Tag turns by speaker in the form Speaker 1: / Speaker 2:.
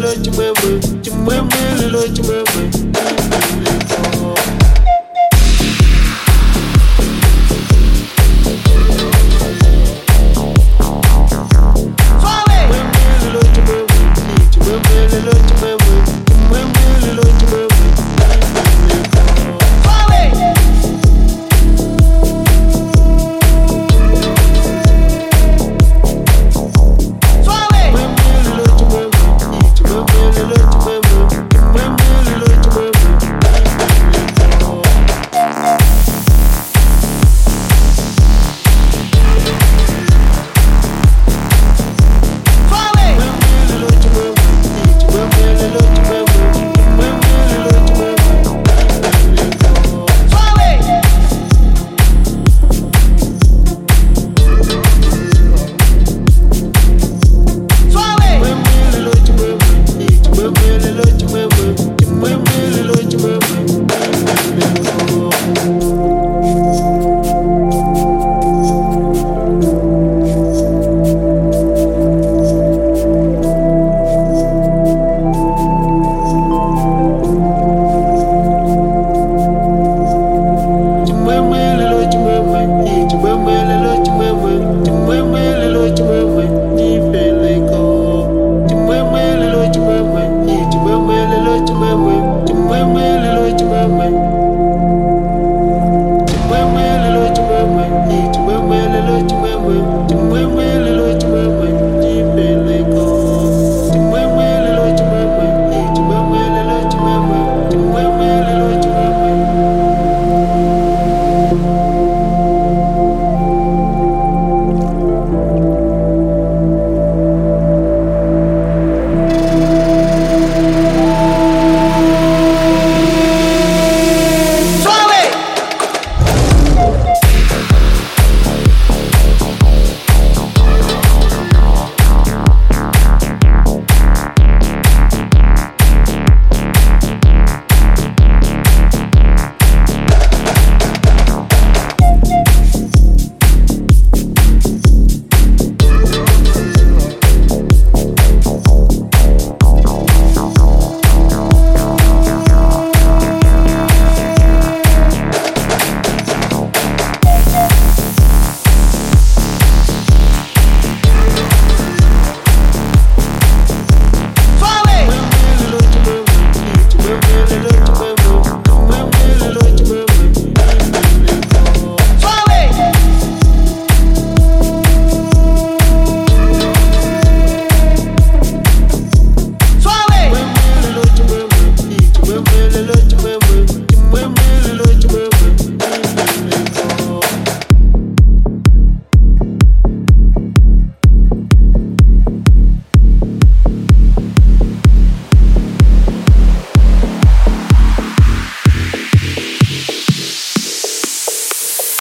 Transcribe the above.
Speaker 1: lelo chimwemwe chimwemwe lelo chimwemwe.